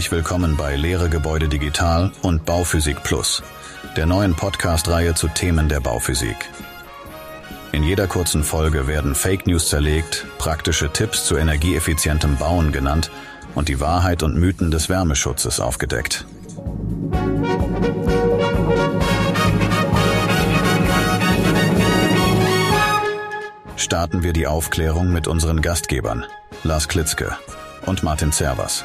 Herzlich willkommen bei Lehre Gebäude Digital und Bauphysik Plus, der neuen Podcast-Reihe zu Themen der Bauphysik. In jeder kurzen Folge werden Fake News zerlegt, praktische Tipps zu energieeffizientem Bauen genannt und die Wahrheit und Mythen des Wärmeschutzes aufgedeckt. Starten wir die Aufklärung mit unseren Gastgebern, Lars Klitzke und Martin Zervas.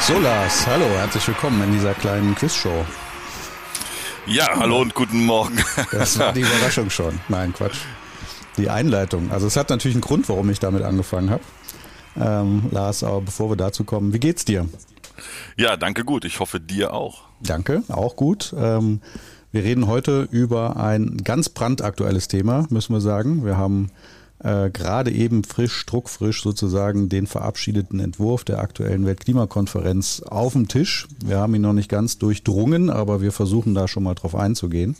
So Lars, hallo, herzlich willkommen in dieser kleinen Quizshow. Ja, hallo und guten Morgen. Das war die Überraschung schon. Nein, Quatsch. Die Einleitung. Also es hat natürlich einen Grund, warum ich damit angefangen habe. Ähm, Lars, aber bevor wir dazu kommen, wie geht's dir? Ja, danke gut. Ich hoffe dir auch. Danke, auch gut. Ähm, wir reden heute über ein ganz brandaktuelles Thema, müssen wir sagen. Wir haben äh, gerade eben frisch, druckfrisch sozusagen den verabschiedeten Entwurf der aktuellen Weltklimakonferenz auf dem Tisch. Wir haben ihn noch nicht ganz durchdrungen, aber wir versuchen da schon mal drauf einzugehen.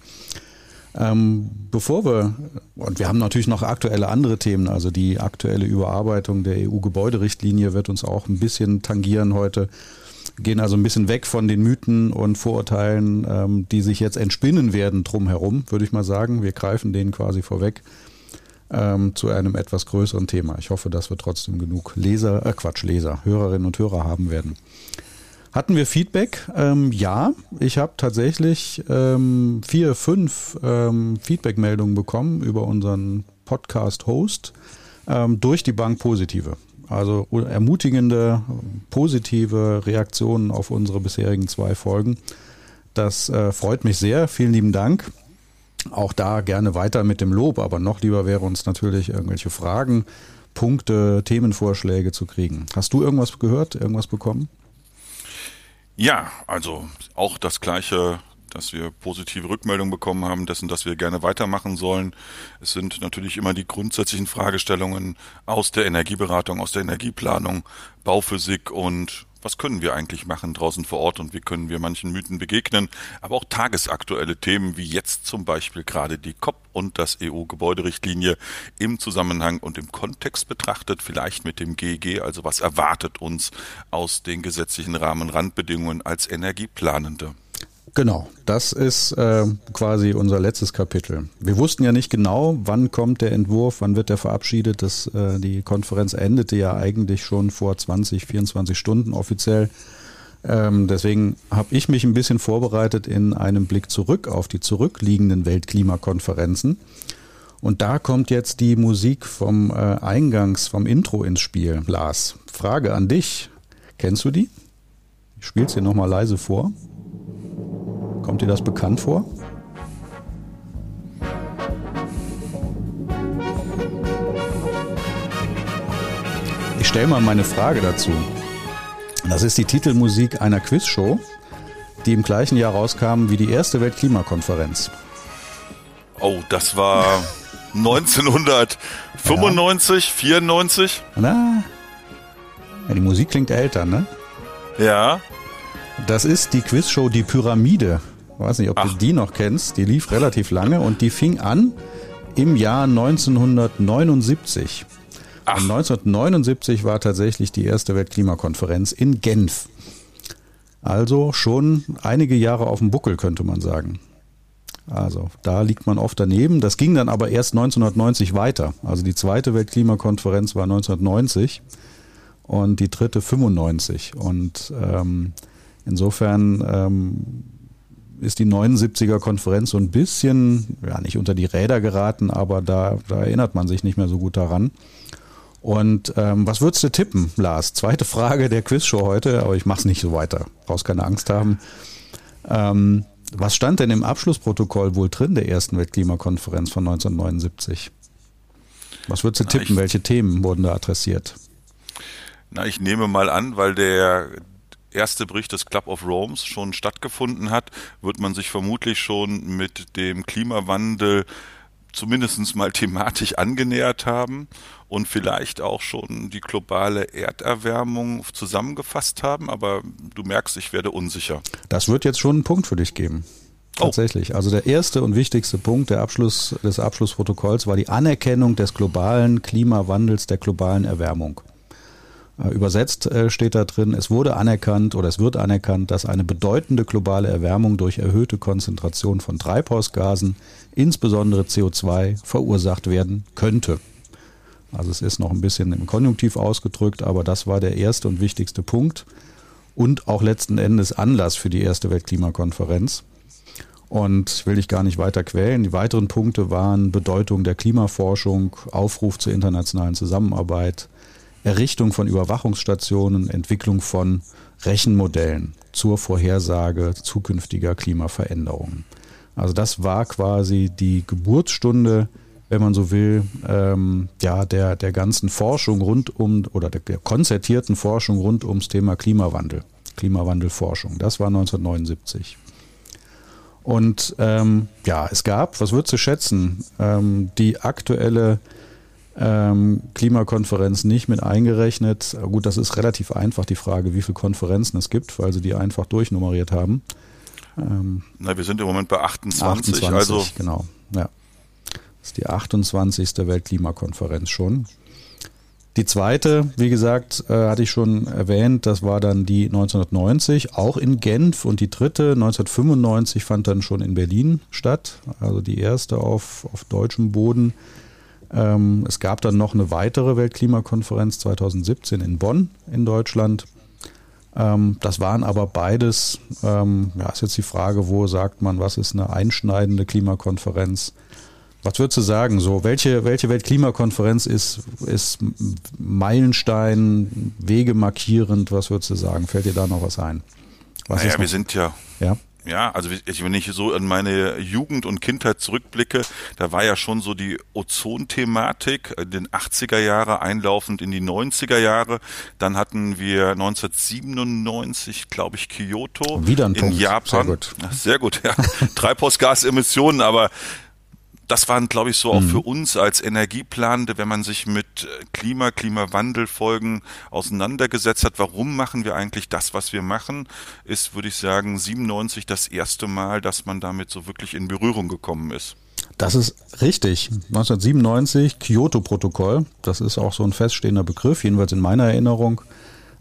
Ähm, bevor wir, und wir haben natürlich noch aktuelle andere Themen, also die aktuelle Überarbeitung der EU-Gebäuderichtlinie wird uns auch ein bisschen tangieren heute. Gehen also ein bisschen weg von den Mythen und Vorurteilen, ähm, die sich jetzt entspinnen werden drumherum, würde ich mal sagen. Wir greifen denen quasi vorweg ähm, zu einem etwas größeren Thema. Ich hoffe, dass wir trotzdem genug Leser, äh Quatsch, Leser, Hörerinnen und Hörer haben werden. Hatten wir Feedback? Ähm, ja, ich habe tatsächlich ähm, vier, fünf ähm, Feedback-Meldungen bekommen über unseren Podcast-Host ähm, durch die Bank positive. Also ermutigende, positive Reaktionen auf unsere bisherigen zwei Folgen. Das äh, freut mich sehr. Vielen lieben Dank. Auch da gerne weiter mit dem Lob, aber noch lieber wäre uns natürlich irgendwelche Fragen, Punkte, Themenvorschläge zu kriegen. Hast du irgendwas gehört, irgendwas bekommen? Ja, also auch das gleiche dass wir positive Rückmeldungen bekommen haben, dessen, dass wir gerne weitermachen sollen. Es sind natürlich immer die grundsätzlichen Fragestellungen aus der Energieberatung, aus der Energieplanung, Bauphysik und was können wir eigentlich machen draußen vor Ort und wie können wir manchen Mythen begegnen, aber auch tagesaktuelle Themen wie jetzt zum Beispiel gerade die COP und das EU-Gebäuderichtlinie im Zusammenhang und im Kontext betrachtet, vielleicht mit dem GEG, also was erwartet uns aus den gesetzlichen Rahmenrandbedingungen als Energieplanende. Genau, das ist äh, quasi unser letztes Kapitel. Wir wussten ja nicht genau, wann kommt der Entwurf, wann wird der verabschiedet. Das, äh, die Konferenz endete ja eigentlich schon vor 20, 24 Stunden offiziell. Ähm, deswegen habe ich mich ein bisschen vorbereitet in einem Blick zurück auf die zurückliegenden Weltklimakonferenzen. Und da kommt jetzt die Musik vom äh, Eingangs, vom Intro ins Spiel. Lars, Frage an dich. Kennst du die? Ich spiele dir nochmal leise vor. Kommt dir das bekannt vor? Ich stelle mal meine Frage dazu. Das ist die Titelmusik einer Quizshow, die im gleichen Jahr rauskam wie die erste Weltklimakonferenz. Oh, das war 1995, ja. 94? Na, ja, die Musik klingt älter, ne? Ja. Das ist die Quizshow Die Pyramide weiß nicht, ob Ach. du die noch kennst. Die lief relativ lange und die fing an im Jahr 1979. Ach. Und 1979 war tatsächlich die erste Weltklimakonferenz in Genf. Also schon einige Jahre auf dem Buckel, könnte man sagen. Also da liegt man oft daneben. Das ging dann aber erst 1990 weiter. Also die zweite Weltklimakonferenz war 1990 und die dritte 95. Und ähm, insofern ähm, ist die 79er Konferenz so ein bisschen, ja nicht unter die Räder geraten, aber da, da erinnert man sich nicht mehr so gut daran. Und ähm, was würdest du tippen, Lars? Zweite Frage der Quizshow heute, aber ich mach's nicht so weiter. Brauchst keine Angst haben. Ähm, was stand denn im Abschlussprotokoll wohl drin der ersten Weltklimakonferenz von 1979? Was würdest du tippen? Na, Welche Themen wurden da adressiert? Na, ich nehme mal an, weil der erste Bericht des Club of Rome's schon stattgefunden hat, wird man sich vermutlich schon mit dem Klimawandel zumindest mal thematisch angenähert haben und vielleicht auch schon die globale Erderwärmung zusammengefasst haben, aber du merkst, ich werde unsicher. Das wird jetzt schon einen Punkt für dich geben. Oh. Tatsächlich. Oh. Also der erste und wichtigste Punkt der Abschluss, des Abschlussprotokolls war die Anerkennung des globalen Klimawandels, der globalen Erwärmung. Äh, übersetzt äh, steht da drin, es wurde anerkannt oder es wird anerkannt, dass eine bedeutende globale Erwärmung durch erhöhte Konzentration von Treibhausgasen, insbesondere CO2, verursacht werden könnte. Also es ist noch ein bisschen im Konjunktiv ausgedrückt, aber das war der erste und wichtigste Punkt und auch letzten Endes Anlass für die erste Weltklimakonferenz. Und will ich gar nicht weiter quälen. Die weiteren Punkte waren Bedeutung der Klimaforschung, Aufruf zur internationalen Zusammenarbeit, Errichtung von Überwachungsstationen, Entwicklung von Rechenmodellen zur Vorhersage zukünftiger Klimaveränderungen. Also das war quasi die Geburtsstunde, wenn man so will, ähm, ja, der, der ganzen Forschung rund um oder der, konzertierten Forschung rund ums Thema Klimawandel, Klimawandelforschung. Das war 1979. Und ähm, ja, es gab, was würdest du schätzen, ähm, die aktuelle ähm, Klimakonferenz nicht mit eingerechnet. Gut, das ist relativ einfach, die Frage, wie viele Konferenzen es gibt, weil sie die einfach durchnummeriert haben. Ähm, Na, wir sind im Moment bei 28, 28 also. Genau, ja. Das ist die 28. Weltklimakonferenz schon. Die zweite, wie gesagt, äh, hatte ich schon erwähnt, das war dann die 1990, auch in Genf. Und die dritte, 1995, fand dann schon in Berlin statt. Also die erste auf, auf deutschem Boden. Ähm, es gab dann noch eine weitere Weltklimakonferenz 2017 in Bonn in Deutschland. Ähm, das waren aber beides, ähm, ja, ist jetzt die Frage, wo sagt man, was ist eine einschneidende Klimakonferenz? Was würdest du sagen? So, welche, welche Weltklimakonferenz ist, ist Meilenstein, Wege markierend? Was würdest du sagen? Fällt dir da noch was ein? Was naja, wir sind ja, ja ja, also wenn ich so an meine Jugend und Kindheit zurückblicke, da war ja schon so die Ozon-Thematik in den 80er Jahre einlaufend in die 90er Jahre. Dann hatten wir 1997, glaube ich, Kyoto Wieder ein in Punkt. Japan. Sehr gut. Sehr gut, ja. Treibhausgasemissionen, aber das waren, glaube ich, so auch mhm. für uns als Energieplanende, wenn man sich mit äh, Klima, Klimawandelfolgen auseinandergesetzt hat, warum machen wir eigentlich das, was wir machen, ist, würde ich sagen, 97 das erste Mal, dass man damit so wirklich in Berührung gekommen ist. Das ist richtig. 1997 Kyoto-Protokoll. Das ist auch so ein feststehender Begriff, jedenfalls in meiner Erinnerung.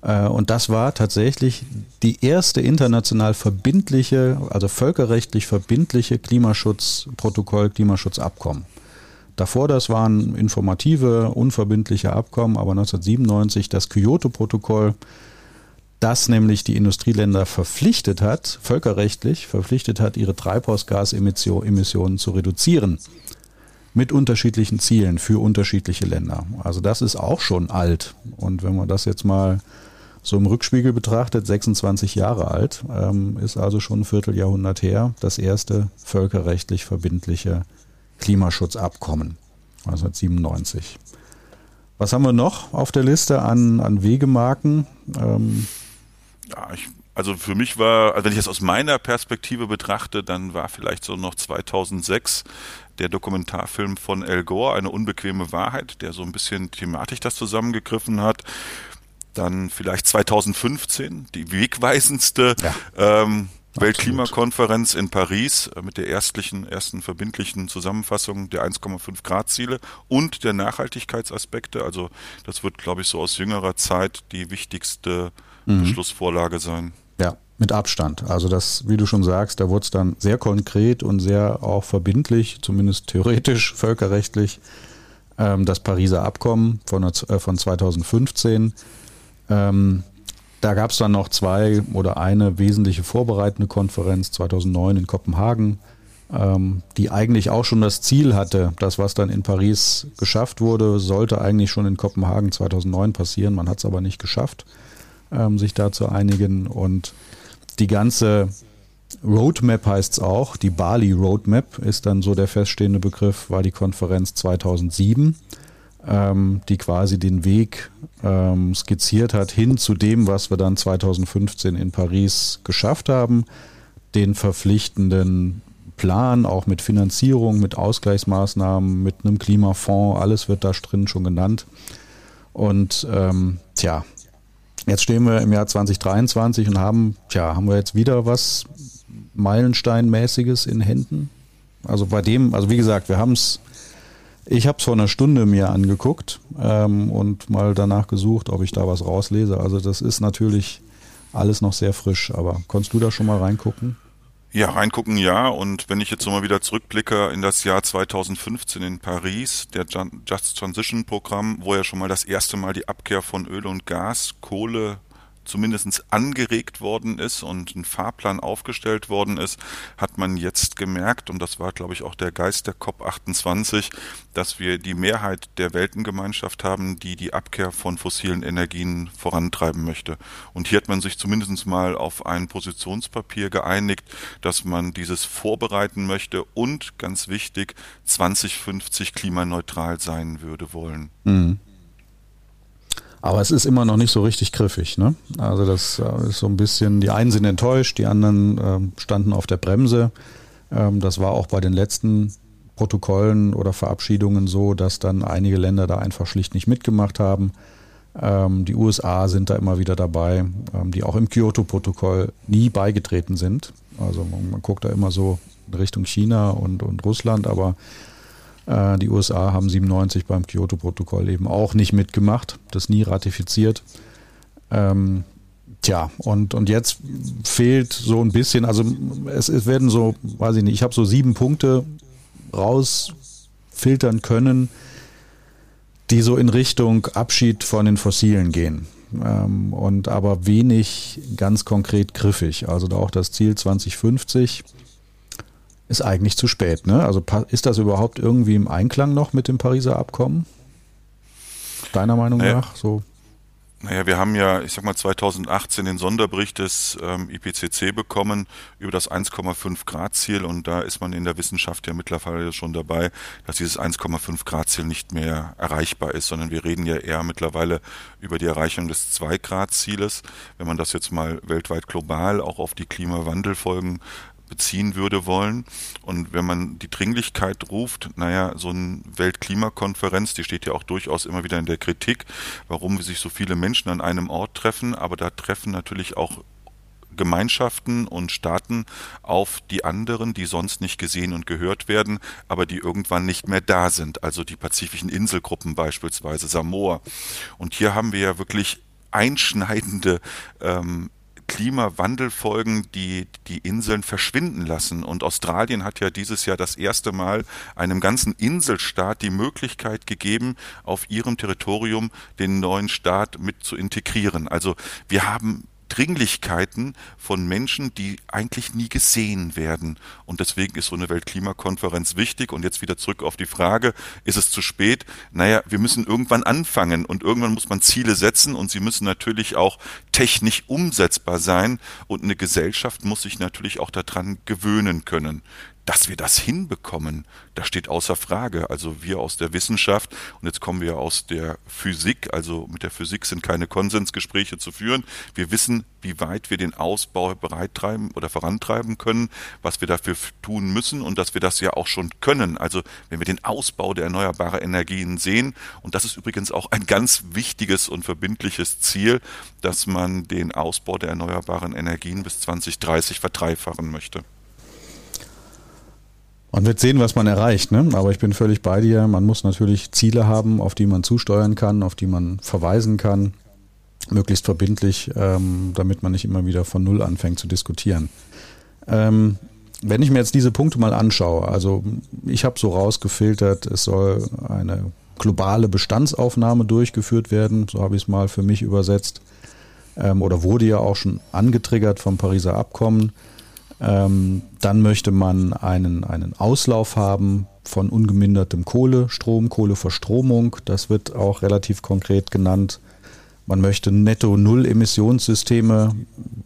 Äh, und das war tatsächlich die erste international verbindliche, also völkerrechtlich verbindliche Klimaschutzprotokoll, Klimaschutzabkommen. Davor das waren informative, unverbindliche Abkommen, aber 1997 das Kyoto-Protokoll, das nämlich die Industrieländer verpflichtet hat, völkerrechtlich verpflichtet hat, ihre Treibhausgasemissionen zu reduzieren mit unterschiedlichen Zielen für unterschiedliche Länder. Also das ist auch schon alt. Und wenn man das jetzt mal so im Rückspiegel betrachtet, 26 Jahre alt, ähm, ist also schon ein Vierteljahrhundert her, das erste völkerrechtlich verbindliche Klimaschutzabkommen 1997. Was haben wir noch auf der Liste an, an Wegemarken? Ähm, ja, ich, also für mich war, also wenn ich das aus meiner Perspektive betrachte, dann war vielleicht so noch 2006 der Dokumentarfilm von El Gore, eine unbequeme Wahrheit, der so ein bisschen thematisch das zusammengegriffen hat. Dann vielleicht 2015 die wegweisendste ja. ähm, Weltklimakonferenz in Paris äh, mit der erstlichen, ersten verbindlichen Zusammenfassung der 1,5 Grad Ziele und der Nachhaltigkeitsaspekte. Also das wird, glaube ich, so aus jüngerer Zeit die wichtigste mhm. Beschlussvorlage sein. Ja, mit Abstand. Also das, wie du schon sagst, da wurde es dann sehr konkret und sehr auch verbindlich, zumindest theoretisch, völkerrechtlich, ähm, das Pariser Abkommen von, äh, von 2015 ähm, da gab es dann noch zwei oder eine wesentliche vorbereitende Konferenz 2009 in Kopenhagen, ähm, die eigentlich auch schon das Ziel hatte, das was dann in Paris geschafft wurde, sollte eigentlich schon in Kopenhagen 2009 passieren. Man hat es aber nicht geschafft, ähm, sich da zu einigen. Und die ganze Roadmap heißt es auch, die Bali Roadmap ist dann so der feststehende Begriff, war die Konferenz 2007 ähm, die quasi den Weg ähm, skizziert hat hin zu dem, was wir dann 2015 in Paris geschafft haben, den verpflichtenden Plan, auch mit Finanzierung, mit Ausgleichsmaßnahmen, mit einem Klimafonds, alles wird da drin schon genannt. Und ähm, tja, jetzt stehen wir im Jahr 2023 und haben, tja, haben wir jetzt wieder was Meilensteinmäßiges in Händen? Also bei dem, also wie gesagt, wir haben es Ich habe es vor einer Stunde mir angeguckt ähm, und mal danach gesucht, ob ich da was rauslese. Also das ist natürlich alles noch sehr frisch, aber konntest du da schon mal reingucken? Ja, reingucken ja. Und wenn ich jetzt nochmal wieder zurückblicke in das Jahr 2015 in Paris, der Just Transition Programm, wo ja schon mal das erste Mal die Abkehr von Öl und Gas, Kohle zumindest angeregt worden ist und ein Fahrplan aufgestellt worden ist, hat man jetzt gemerkt, und das war, glaube ich, auch der Geist der COP28, dass wir die Mehrheit der Weltengemeinschaft haben, die die Abkehr von fossilen Energien vorantreiben möchte. Und hier hat man sich zumindest mal auf ein Positionspapier geeinigt, dass man dieses vorbereiten möchte und, ganz wichtig, 2050 klimaneutral sein würde wollen. Mhm. Aber es ist immer noch nicht so richtig griffig. Ne? Also das äh, ist so ein bisschen, die einen sind enttäuscht, die anderen äh, standen auf der Bremse. Ähm, das war auch bei den letzten Protokollen oder Verabschiedungen so, dass dann einige Länder da einfach schlicht nicht mitgemacht haben. Ähm, die USA sind da immer wieder dabei, ähm, die auch im Kyoto-Protokoll nie beigetreten sind. Also man, man, guckt da immer so Richtung China und, und Russland, aber die USA haben 97 beim Kyoto-Protokoll eben auch nicht mitgemacht, das nie ratifiziert. Ähm, tja, und, und jetzt fehlt so ein bisschen, also es, es werden so, weiß ich nicht, ich habe so sieben Punkte rausfiltern können, die so in Richtung Abschied von den Fossilen gehen. Ähm, und aber wenig ganz konkret griffig. Also da auch das Ziel 2050 ist eigentlich zu spät. Ne? Also ist das überhaupt irgendwie im Einklang noch mit dem Pariser Abkommen? Deiner Meinung naja, nach? So? Naja, wir haben ja, ich sag mal, 2018 den Sonderbericht des ähm, IPCC bekommen über das 1,5 Grad Ziel und da ist man in der Wissenschaft ja mittlerweile schon dabei, dass dieses 1,5 Grad Ziel nicht mehr erreichbar ist, sondern wir reden ja eher mittlerweile über die Erreichung des 2 Grad Zieles. Wenn man das jetzt mal weltweit global auch auf die Klimawandelfolgen beziehen würde wollen. Und wenn man die Dringlichkeit ruft, naja, so eine Weltklimakonferenz, die steht ja auch durchaus immer wieder in der Kritik, warum sich so viele Menschen an einem Ort treffen, aber da treffen natürlich auch Gemeinschaften und Staaten auf die anderen, die sonst nicht gesehen und gehört werden, aber die irgendwann nicht mehr da sind. Also die pazifischen Inselgruppen beispielsweise, Samoa. Und hier haben wir ja wirklich einschneidende ähm, Klimawandelfolgen die die Inseln verschwinden lassen. Und Australien hat ja dieses Jahr das erste Mal einem ganzen Inselstaat die Möglichkeit gegeben, auf ihrem Territorium den neuen Staat mit zu integrieren. Also wir haben Dringlichkeiten von Menschen, die eigentlich nie gesehen werden. Und deswegen ist so eine Weltklimakonferenz wichtig. Und jetzt wieder zurück auf die Frage, ist es zu spät? Naja, wir müssen irgendwann anfangen und irgendwann muss man Ziele setzen und sie müssen natürlich auch technisch umsetzbar sein und eine Gesellschaft muss sich natürlich auch daran gewöhnen können. Dass wir das hinbekommen, das steht außer Frage. Also wir aus der Wissenschaft und jetzt kommen wir aus der Physik, also mit der Physik sind keine Konsensgespräche zu führen. Wir wissen, wie weit wir den Ausbau bereittreiben oder vorantreiben können, was wir dafür tun müssen und dass wir das ja auch schon können. Also wenn wir den Ausbau der erneuerbaren Energien sehen, und das ist übrigens auch ein ganz wichtiges und verbindliches Ziel, dass man den Ausbau der erneuerbaren Energien bis 2030 verdreifachen möchte. Man wird sehen, was man erreicht, ne? aber ich bin völlig bei dir. Man muss natürlich Ziele haben, auf die man zusteuern kann, auf die man verweisen kann, möglichst verbindlich, ähm, damit man nicht immer wieder von Null anfängt zu diskutieren. Ähm, wenn ich mir jetzt diese Punkte mal anschaue, also ich habe so rausgefiltert, es soll eine globale Bestandsaufnahme durchgeführt werden, so habe ich es mal für mich übersetzt, ähm, oder wurde ja auch schon angetriggert vom Pariser Abkommen. Ähm, dann möchte man einen, einen Auslauf haben von ungemindertem Kohlestrom, Kohleverstromung. Das wird auch relativ konkret genannt. Man möchte Netto-Null-Emissionssysteme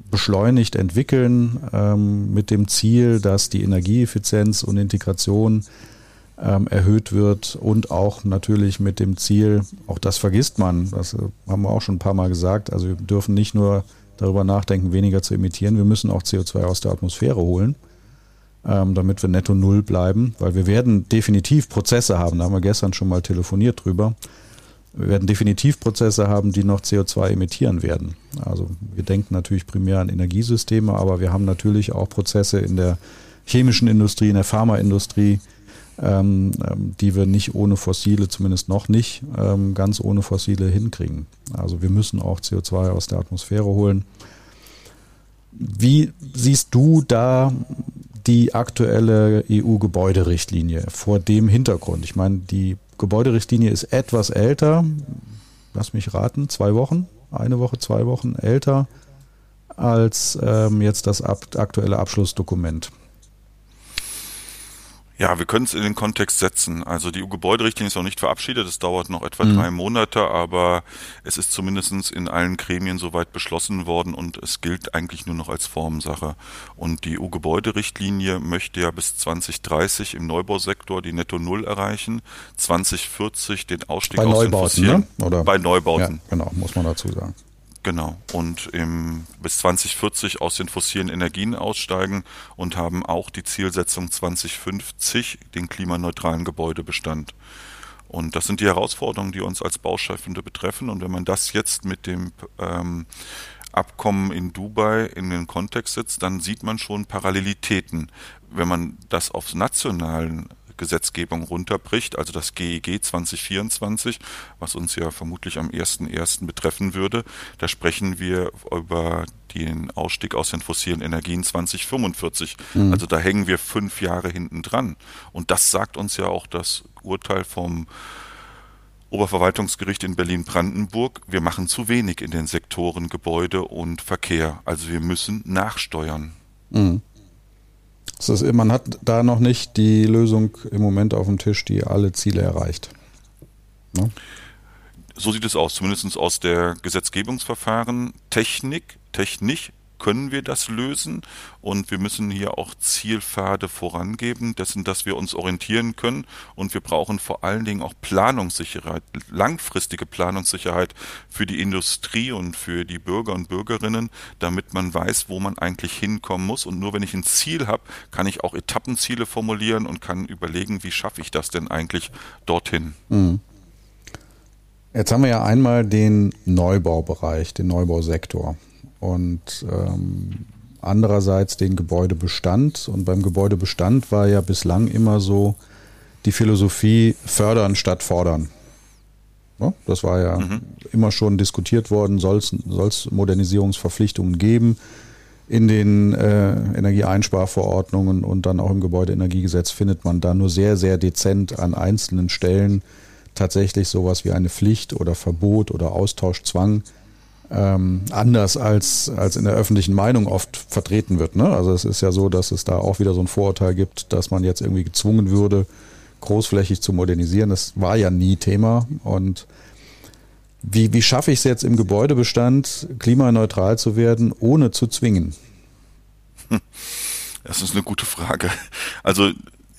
beschleunigt entwickeln ähm, mit dem Ziel, dass die Energieeffizienz und Integration ähm, erhöht wird und auch natürlich mit dem Ziel, auch das vergisst man, das haben wir auch schon ein paar Mal gesagt, also wir dürfen nicht nur darüber nachdenken, weniger zu emittieren. Wir müssen auch CO2 aus der Atmosphäre holen, ähm, damit wir netto null bleiben, weil wir werden definitiv Prozesse haben, da haben wir gestern schon mal telefoniert drüber. Wir werden definitiv Prozesse haben, die noch CO2 emittieren werden. Also wir denken natürlich primär an Energiesysteme, aber wir haben natürlich auch Prozesse in der chemischen Industrie, in der Pharmaindustrie, ähm, ähm, die wir nicht ohne Fossile, zumindest noch nicht ähm, ganz ohne Fossile hinkriegen. Also wir müssen auch CO2 aus der Atmosphäre holen. Wie siehst du da die aktuelle EU-Gebäuderichtlinie vor dem Hintergrund? Ich meine, die Gebäuderichtlinie ist etwas älter, lass mich raten, zwei Wochen, eine Woche, zwei Wochen älter als ähm, jetzt das aktuelle Abschlussdokument. Ja, wir können es in den Kontext setzen. Also die EU-Gebäuderichtlinie ist noch nicht verabschiedet, es dauert noch etwa mhm. drei Monate, aber es ist zumindest in allen Gremien soweit beschlossen worden und es gilt eigentlich nur noch als Formsache. Und die EU-Gebäuderichtlinie möchte ja bis 2030 im Neubausektor die Netto Null erreichen, 2040 den Ausstieg bei aus Neubauten, den Fossilen. Ne? Oder? Bei Neubauten. Ja, genau, muss man dazu sagen. Genau. Und im, bis 2040 aus den fossilen Energien aussteigen und haben auch die Zielsetzung 2050 den klimaneutralen Gebäudebestand. Und das sind die Herausforderungen, die uns als Bauschaffende betreffen. Und wenn man das jetzt mit dem ähm, Abkommen in Dubai in den Kontext setzt, dann sieht man schon Parallelitäten. Wenn man das aufs nationalen Gesetzgebung runterbricht, also das GEG 2024, was uns ja vermutlich am 1.1. betreffen würde, da sprechen wir über den Ausstieg aus den fossilen Energien 2045. Mhm. Also da hängen wir fünf Jahre hinten dran. Und das sagt uns ja auch das Urteil vom Oberverwaltungsgericht in Berlin-Brandenburg, wir machen zu wenig in den Sektoren Gebäude und Verkehr. Also wir müssen nachsteuern. Mhm. Ist, man hat da noch nicht die Lösung im Moment auf dem Tisch, die alle Ziele erreicht. Ne? So sieht es aus, zumindest aus der Gesetzgebungsverfahren. Technik, technisch können wir das lösen und wir müssen hier auch Zielpfade vorangeben, dessen, dass wir uns orientieren können und wir brauchen vor allen Dingen auch Planungssicherheit, langfristige Planungssicherheit für die Industrie und für die Bürger und Bürgerinnen, damit man weiß, wo man eigentlich hinkommen muss und nur wenn ich ein Ziel habe, kann ich auch Etappenziele formulieren und kann überlegen, wie schaffe ich das denn eigentlich dorthin. Mhm. Jetzt haben wir ja einmal den Neubaubereich, den Neubausektor und ähm, andererseits den Gebäudebestand. Und beim Gebäudebestand war ja bislang immer so die Philosophie fördern statt fordern. Ja, das war ja mhm. immer schon diskutiert worden, soll es Modernisierungsverpflichtungen geben in den äh, Energieeinsparverordnungen und dann auch im Gebäudeenergiegesetz findet man da nur sehr, sehr dezent an einzelnen Stellen tatsächlich sowas wie eine Pflicht oder Verbot oder Austauschzwang ähm, anders als, als in der öffentlichen Meinung oft vertreten wird. Ne? Also es ist ja so, dass es da auch wieder so ein Vorurteil gibt, dass man jetzt irgendwie gezwungen würde, großflächig zu modernisieren. Das war ja nie Thema. Und wie, wie schaffe ich es jetzt im Gebäudebestand, klimaneutral zu werden, ohne zu zwingen? Das ist eine gute Frage. Also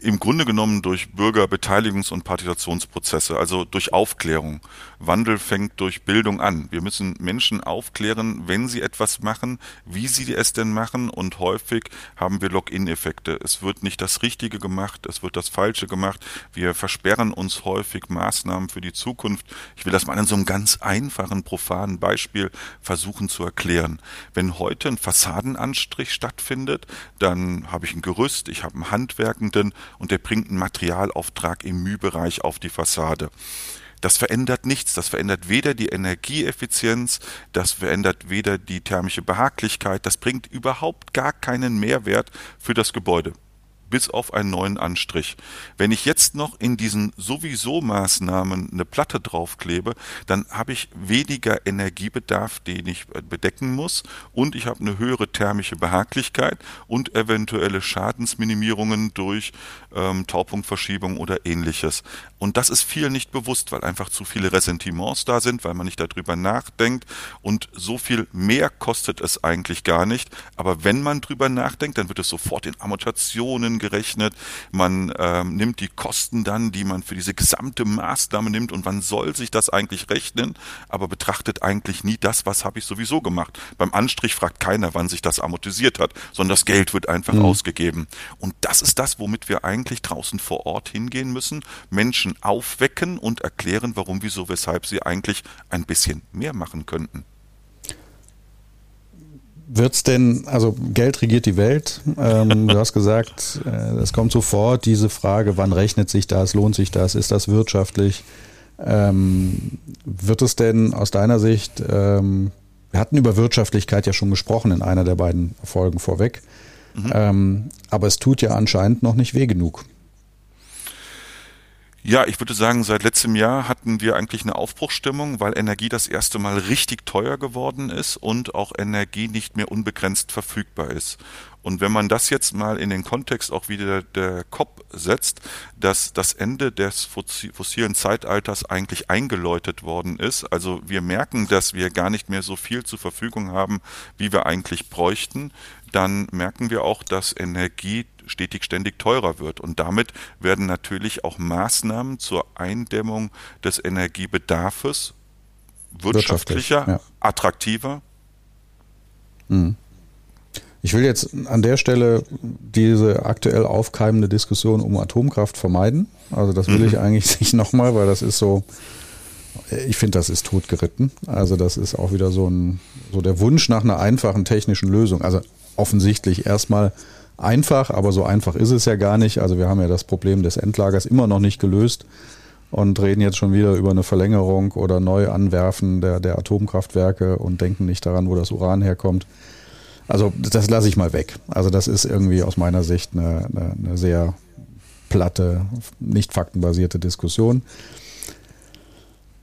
im Grunde genommen durch Bürgerbeteiligungs- und Partizipationsprozesse, also durch Aufklärung. Wandel fängt durch Bildung an. Wir müssen Menschen aufklären, wenn sie etwas machen, wie sie es denn machen und häufig haben wir Login-Effekte. Es wird nicht das Richtige gemacht, es wird das Falsche gemacht. Wir versperren uns häufig Maßnahmen für die Zukunft. Ich will das mal an so einem ganz einfachen, profanen Beispiel versuchen zu erklären. Wenn heute ein Fassadenanstrich stattfindet, dann habe ich ein Gerüst, ich habe einen Handwerkenden und der bringt einen Materialauftrag im Mühbereich auf die Fassade. Das verändert nichts. Das verändert weder die Energieeffizienz, das verändert weder die thermische Behaglichkeit. Das bringt überhaupt gar keinen Mehrwert für das Gebäude bis auf einen neuen Anstrich. Wenn ich jetzt noch in diesen sowieso Maßnahmen eine Platte draufklebe, dann habe ich weniger Energiebedarf, den ich bedecken muss und ich habe eine höhere thermische Behaglichkeit und eventuelle Schadensminimierungen durch ähm, Taupunktverschiebung oder ähnliches. Und das ist viel nicht bewusst, weil einfach zu viele Ressentiments da sind, weil man nicht darüber nachdenkt und so viel mehr kostet es eigentlich gar nicht. Aber wenn man drüber nachdenkt, dann wird es sofort in Amortationen gerechnet. Man ähm, nimmt die Kosten dann, die man für diese gesamte Maßnahme nimmt und wann soll sich das eigentlich rechnen, aber betrachtet eigentlich nie das, was habe ich sowieso gemacht. Beim Anstrich fragt keiner, wann sich das amortisiert hat, sondern das Geld wird einfach mhm. ausgegeben. Und das ist das, womit wir eigentlich draußen vor Ort hingehen müssen, Menschen aufwecken und erklären, warum, wieso, weshalb sie eigentlich ein bisschen mehr machen könnten. Wird's denn, also Geld regiert die Welt. Ähm, du hast gesagt, äh, es kommt sofort diese Frage, wann rechnet sich das, lohnt sich das, ist das wirtschaftlich? Ähm, wird es denn aus deiner Sicht, ähm, wir hatten über Wirtschaftlichkeit ja schon gesprochen in einer der beiden Folgen vorweg, mhm. ähm, aber es tut ja anscheinend noch nicht weh genug. Ja, ich würde sagen, seit letztem Jahr hatten wir eigentlich eine Aufbruchstimmung, weil Energie das erste Mal richtig teuer geworden ist und auch Energie nicht mehr unbegrenzt verfügbar ist. Und wenn man das jetzt mal in den Kontext auch wieder der COP setzt, dass das Ende des fossilen Zeitalters eigentlich eingeläutet worden ist, also wir merken, dass wir gar nicht mehr so viel zur Verfügung haben, wie wir eigentlich bräuchten, dann merken wir auch, dass Energie stetig ständig teurer wird. Und damit werden natürlich auch Maßnahmen zur Eindämmung des Energiebedarfs wirtschaftlicher, ja. attraktiver. Mhm. Ich will jetzt an der Stelle diese aktuell aufkeimende Diskussion um Atomkraft vermeiden. Also das will mhm. ich eigentlich nicht nochmal, weil das ist so, ich finde, das ist totgeritten. Also das ist auch wieder so ein, so der Wunsch nach einer einfachen technischen Lösung. Also offensichtlich erstmal einfach, aber so einfach ist es ja gar nicht. Also wir haben ja das Problem des Endlagers immer noch nicht gelöst und reden jetzt schon wieder über eine Verlängerung oder Neuanwerfen der, der Atomkraftwerke und denken nicht daran, wo das Uran herkommt. Also das lasse ich mal weg. Also das ist irgendwie aus meiner Sicht eine, eine, eine sehr platte, nicht faktenbasierte Diskussion.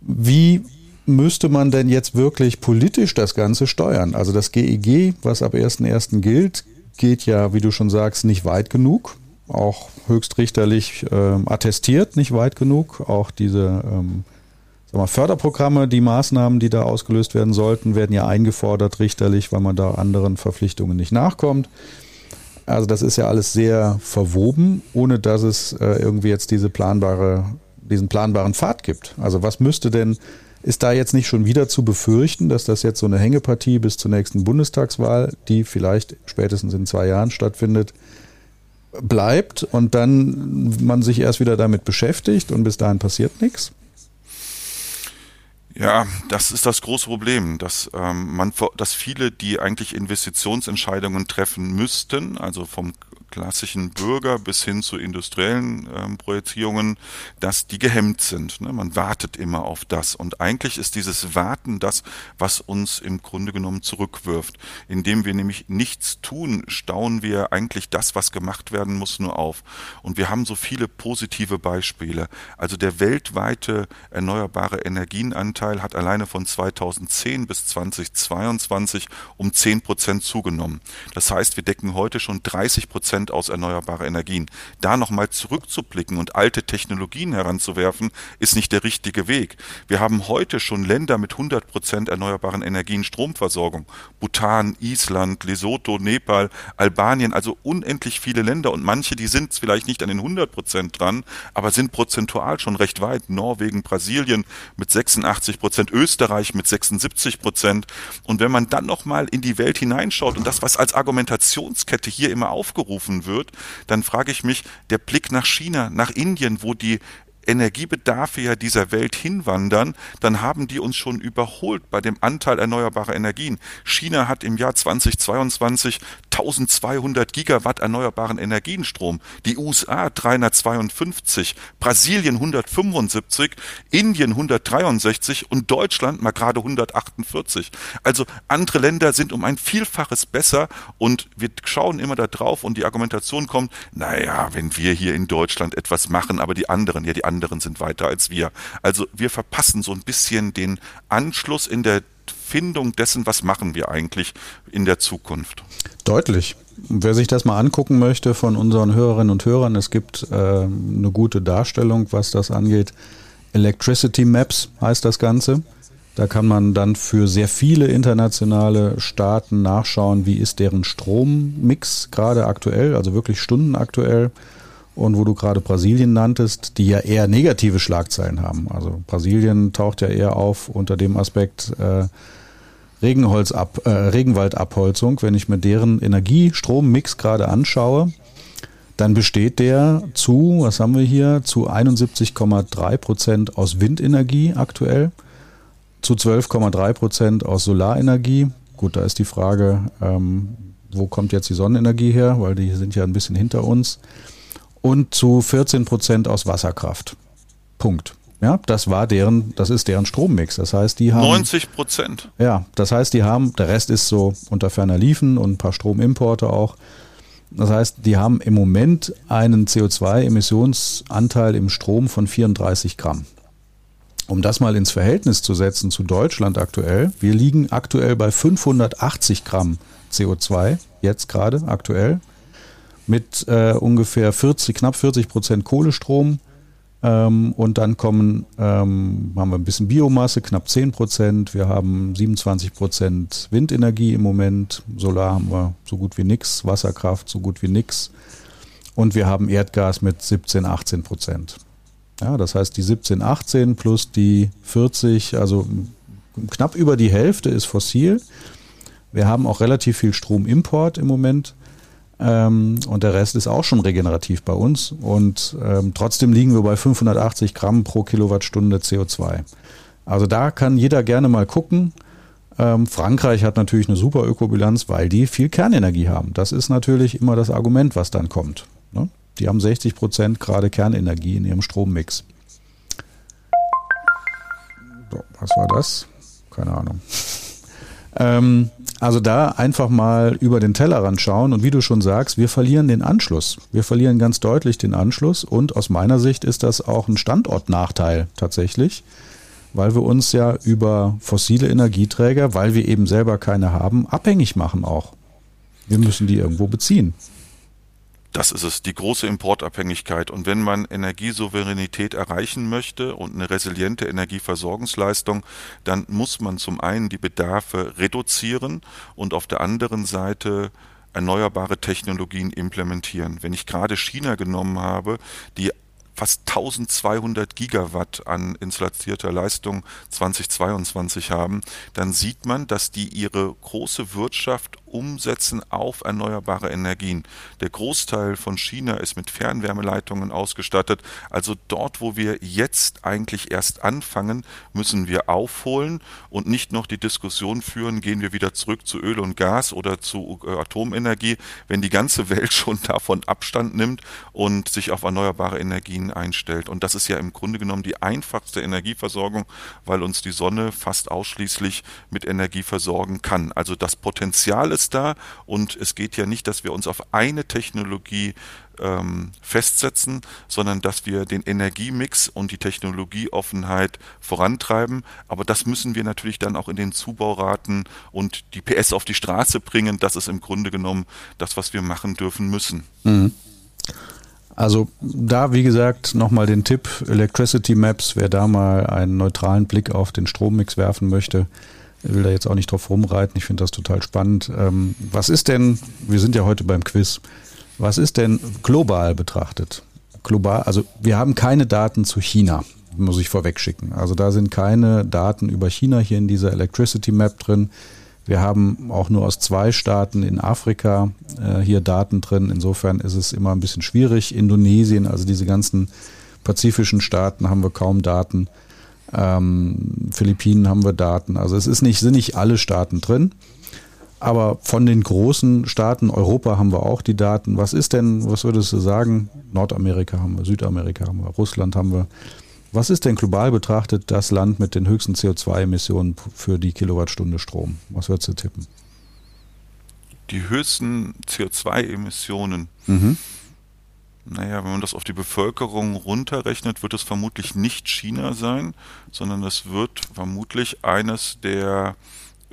Wie müsste man denn jetzt wirklich politisch das Ganze steuern? Also das GEG, e was ab 1.1. gilt, geht ja, wie du schon sagst, nicht weit genug. Auch höchstrichterlich ähm, attestiert nicht weit genug. Auch diese ähm, mal, Förderprogramme, die Maßnahmen, die da ausgelöst werden sollten, werden ja eingefordert richterlich, weil man da anderen Verpflichtungen nicht nachkommt. Also das ist ja alles sehr verwoben, ohne dass es äh, irgendwie jetzt diese planbare, diesen planbaren Pfad gibt. Also was müsste denn ist da jetzt nicht schon wieder zu befürchten, dass das jetzt so eine Hängepartie bis zur nächsten Bundestagswahl, die vielleicht spätestens in zwei Jahren stattfindet, bleibt und dann man sich erst wieder damit beschäftigt und bis dahin passiert nichts? Ja, das ist das große Problem, dass ähm, man, dass viele, die eigentlich Investitionsentscheidungen treffen müssten, also vom klassischen Bürger bis hin zu industriellen ähm, Projizierungen, dass die gehemmt sind. Ne? Man wartet immer auf das. Und eigentlich ist dieses Warten das, was uns im Grunde genommen zurückwirft. Indem wir nämlich nichts tun, stauen wir eigentlich das, was gemacht werden muss, nur auf. Und wir haben so viele positive Beispiele. Also der weltweite erneuerbare Energienanteil hat alleine von 2010 bis 2022 um 10 Prozent zugenommen. Das heißt, wir decken heute schon 30 Prozent Prozent aus erneuerbaren Energien. Da nochmal zurückzublicken und alte Technologien heranzuwerfen, ist nicht der richtige Weg. Wir haben heute schon Länder mit 100 Prozent erneuerbaren Energien Stromversorgung. Bhutan, Island, Lesotho, Nepal, Albanien, also unendlich viele Länder und manche, die sind vielleicht nicht an den 100 Prozent dran, aber sind prozentual schon recht weit. Norwegen, Brasilien mit 86 Prozent, Österreich mit 76 Prozent. Und wenn man dann nochmal in die Welt hineinschaut und das, was als Argumentationskette hier immer aufgerufen getroffen wird, dann frage ich mich, der Blick nach China, nach Indien, wo die Energiebedarfe ja dieser Welt hinwandern, dann haben die uns schon überholt bei dem Anteil erneuerbarer Energien. China hat im Jahr 2022 1200 Gigawatt erneuerbaren Energienstrom, die USA 352, Brasilien 175, Indien 163 und Deutschland mal gerade 148. Also andere Länder sind um ein Vielfaches besser und wir schauen immer da drauf und die Argumentation kommt, naja, wenn wir hier in Deutschland etwas machen, aber die anderen, ja die anderen sind weiter als wir. Also wir verpassen so ein bisschen den Anschluss in der Findung dessen, was machen wir eigentlich in der Zukunft. Deutlich. Wer sich das mal angucken möchte von unseren Hörerinnen und Hörern, es gibt äh, eine gute Darstellung, was das angeht. Electricity Maps heißt das Ganze. Da kann man dann für sehr viele internationale Staaten nachschauen, wie ist deren Strommix gerade aktuell, also wirklich stundenaktuell und wo du gerade Brasilien nanntest, die ja eher negative Schlagzeilen haben. Also Brasilien taucht ja eher auf unter dem Aspekt äh, Regenholzab, äh, Regenwaldabholzung. Wenn ich mir deren Energiestrommix gerade anschaue, dann besteht der zu, was haben wir hier, zu 71,3 Prozent aus Windenergie aktuell, zu 12,3 Prozent aus Solarenergie, Gut, da ist die Frage, ähm, wo kommt jetzt die Sonnenenergie her, weil die sind ja ein bisschen hinter uns. Und zu 14 Prozent aus Wasserkraft. Punkt. Ja, das war deren, das ist deren Strommix. Das heißt, die haben 90 Prozent. Ja, das heißt, die haben, der Rest ist so unter ferner Liefen und ein paar Stromimporte auch. Das heißt, die haben im Moment einen CO2-Emissionsanteil im Strom von 34 Gramm. Um das mal ins Verhältnis zu setzen zu Deutschland aktuell, wir liegen aktuell bei 580 Gramm CO2, jetzt gerade aktuell, mit äh, ungefähr 40, knapp 40 Prozent Kohlestrom. Ähm, und dann kommen, ähm, haben wir ein bisschen Biomasse, knapp 10 Prozent. Wir haben 27 Prozent Windenergie im Moment. Solar haben wir so gut wie nichts. Wasserkraft so gut wie nichts. Und wir haben Erdgas mit 17, 18 Prozent. Ja, das heißt, die 17, 18 plus die 40, also knapp über die Hälfte ist fossil. Wir haben auch relativ viel Stromimport im Moment. Ähm, und der Rest ist auch schon regenerativ bei uns. Und ähm, trotzdem liegen wir bei 580 Gramm pro Kilowattstunde CO2. Also da kann jeder gerne mal gucken. Ähm, Frankreich hat natürlich eine super Ökobilanz, weil die viel Kernenergie haben. Das ist natürlich immer das Argument, was dann kommt. Ne? Die haben 60 Prozent gerade Kernenergie in ihrem Strommix. So, was war das? Keine Ahnung. Ähm, also da einfach mal über den Tellerrand schauen und wie du schon sagst, wir verlieren den Anschluss. Wir verlieren ganz deutlich den Anschluss und aus meiner Sicht ist das auch ein Standortnachteil tatsächlich, weil wir uns ja über fossile Energieträger, weil wir eben selber keine haben, abhängig machen auch. Wir müssen die irgendwo beziehen. Das ist es, die große Importabhängigkeit. Und wenn man Energiesouveränität erreichen möchte und eine resiliente Energieversorgungsleistung, dann muss man zum einen die Bedarfe reduzieren und auf der anderen Seite erneuerbare Technologien implementieren. Wenn ich gerade China genommen habe, die fast 1200 Gigawatt an installierter Leistung 2022 haben, dann sieht man, dass die ihre große Wirtschaft umsetzen auf erneuerbare Energien. Der Großteil von China ist mit Fernwärmeleitungen ausgestattet. Also dort, wo wir jetzt eigentlich erst anfangen, müssen wir aufholen und nicht noch die Diskussion führen, gehen wir wieder zurück zu Öl und Gas oder zu äh, Atomenergie, wenn die ganze Welt schon davon Abstand nimmt und sich auf erneuerbare Energien einstellt. Und das ist ja im Grunde genommen die einfachste Energieversorgung, weil uns die Sonne fast ausschließlich mit Energie versorgen kann. Also das Potenzial ist ist da und es geht ja nicht, dass wir uns auf eine Technologie ähm, festsetzen, sondern dass wir den Energiemix und die Technologieoffenheit vorantreiben. Aber das müssen wir natürlich dann auch in den Zubauraten und die PS auf die Straße bringen. Das ist im Grunde genommen das, was wir machen dürfen müssen. Mhm. Also da, wie gesagt, nochmal den Tipp, Electricity Maps, wer da mal einen neutralen Blick auf den Strommix werfen möchte, will da jetzt auch nicht drauf rumreiten, ich finde das total spannend. Ähm, was ist denn, wir sind ja heute beim Quiz, was ist denn global betrachtet? Global, also wir haben keine Daten zu China, muss ich vorweg schicken. Also da sind keine Daten über China hier in dieser Electricity Map drin. Wir haben auch nur aus zwei Staaten in Afrika äh, hier Daten drin. Insofern ist es immer ein bisschen schwierig. Indonesien, also diese ganzen pazifischen Staaten haben wir kaum Daten. Ähm, Philippinen haben wir Daten. Also es ist nicht, sind nicht alle Staaten drin. Aber von den großen Staaten, Europa haben wir auch die Daten. Was ist denn, was würdest du sagen? Nordamerika haben wir, Südamerika haben wir, Russland haben wir. Was ist denn global betrachtet das Land mit den höchsten CO2-Emissionen für die Kilowattstunde Strom? Was würdest du tippen? Die höchsten CO2-Emissionen. Mhm. Naja, wenn man das auf die Bevölkerung runterrechnet, wird es vermutlich nicht China sein, sondern es wird vermutlich eines der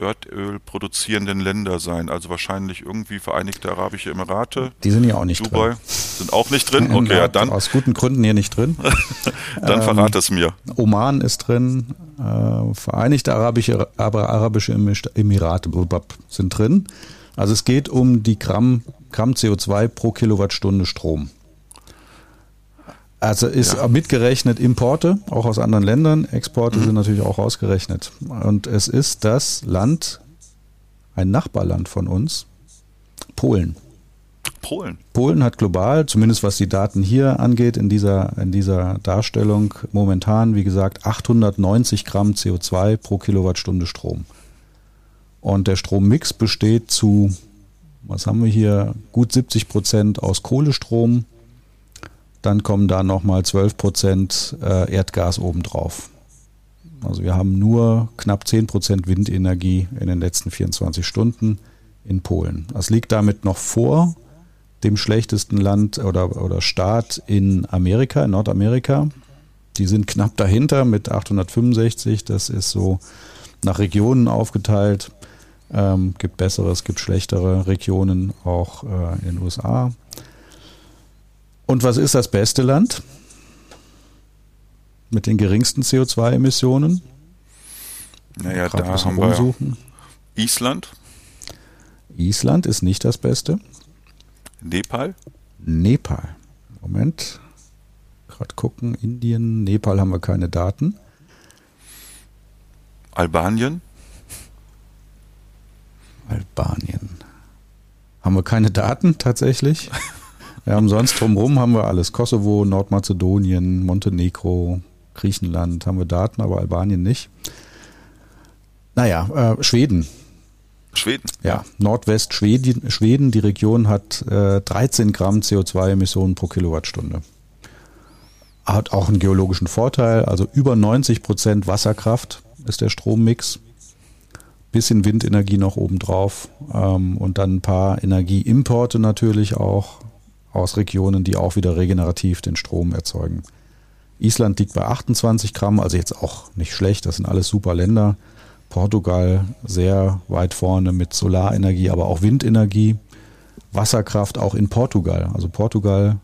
Erdöl produzierenden Länder sein. Also wahrscheinlich irgendwie Vereinigte Arabische Emirate. Die sind ja auch nicht Dubai drin. sind auch nicht drin. Okay, ja, dann. Aus guten Gründen hier nicht drin. dann verrate ähm, es mir. Oman ist drin. Äh, Vereinigte Arabische, Arabische Emirate sind drin. Also es geht um die Gramm, Gramm CO2 pro Kilowattstunde Strom. Also ist ja. mitgerechnet Importe, auch aus anderen Ländern. Exporte mhm. sind natürlich auch ausgerechnet. Und es ist das Land, ein Nachbarland von uns, Polen. Polen. Polen hat global, zumindest was die Daten hier angeht, in dieser, in dieser Darstellung momentan, wie gesagt, 890 Gramm CO2 pro Kilowattstunde Strom. Und der Strommix besteht zu, was haben wir hier, gut 70 Prozent aus Kohlestrom. Dann kommen da nochmal 12 Prozent äh, Erdgas obendrauf. Also wir haben nur knapp 10 Prozent Windenergie in den letzten 24 Stunden in Polen. Das liegt damit noch vor dem schlechtesten Land oder, oder Staat in Amerika, in Nordamerika. Die sind knapp dahinter mit 865. Das ist so nach Regionen aufgeteilt. Ähm, gibt bessere, es gibt schlechtere Regionen auch äh, in den USA. Und was ist das beste Land mit den geringsten CO2-Emissionen? Naja, da haben wir Island. Island ist nicht das Beste. Nepal? Nepal. Moment. Gerade gucken. Indien, Nepal haben wir keine Daten. Albanien? Albanien. Haben wir keine Daten tatsächlich. Wir haben sonst drumherum haben wir alles. Kosovo, Nordmazedonien, Montenegro, Griechenland haben wir Daten, aber Albanien nicht. Naja, äh, Schweden Schweden. Ja, Nordwest-Schweden, Schweden, die Region hat äh, 13 Gramm CO2-Emissionen pro Kilowattstunde. Hat auch einen geologischen Vorteil, also über 90 Prozent Wasserkraft ist der Strommix. Bisschen Windenergie noch obendrauf ähm, und dann ein paar Energieimporte natürlich auch aus Regionen, die auch wieder regenerativ den Strom erzeugen. Island liegt bei 28 Gramm, also jetzt auch nicht schlecht, das sind alles super Länder. Portugal sehr weit vorne mit Solarenergie, aber auch Windenergie. Wasserkraft auch in Portugal. Also Portugal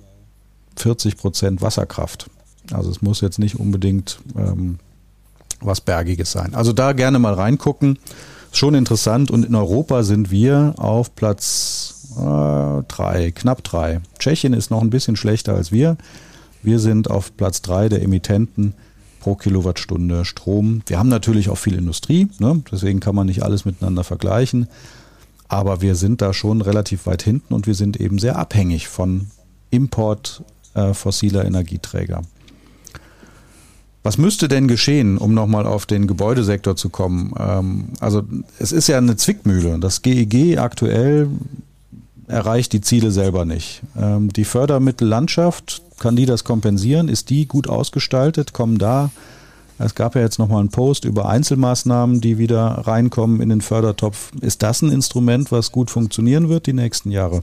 40 Prozent Wasserkraft. Also es muss jetzt nicht unbedingt ähm, was Bergiges sein. Also da gerne mal reingucken. Schon interessant. Und in Europa sind wir auf Platz äh, drei, knapp drei. Tschechien ist noch ein bisschen schlechter als wir. Wir sind auf Platz drei der Emittenten pro Kilowattstunde Strom. Wir haben natürlich auch viel Industrie, ne? deswegen kann man nicht alles miteinander vergleichen. Aber wir sind da schon relativ weit hinten und wir sind eben sehr abhängig von Import äh, fossiler Energieträger. Was müsste denn geschehen, um nochmal auf den Gebäudesektor zu kommen? Ähm, also es ist ja eine Zwickmühle. Das GEG e aktuell erreicht die Ziele selber nicht. Ähm, die Fördermittellandschaft kann die das kompensieren? Ist die gut ausgestaltet? Kommen da, es gab ja jetzt nochmal einen Post über Einzelmaßnahmen, die wieder reinkommen in den Fördertopf. Ist das ein Instrument, was gut funktionieren wird die nächsten Jahre?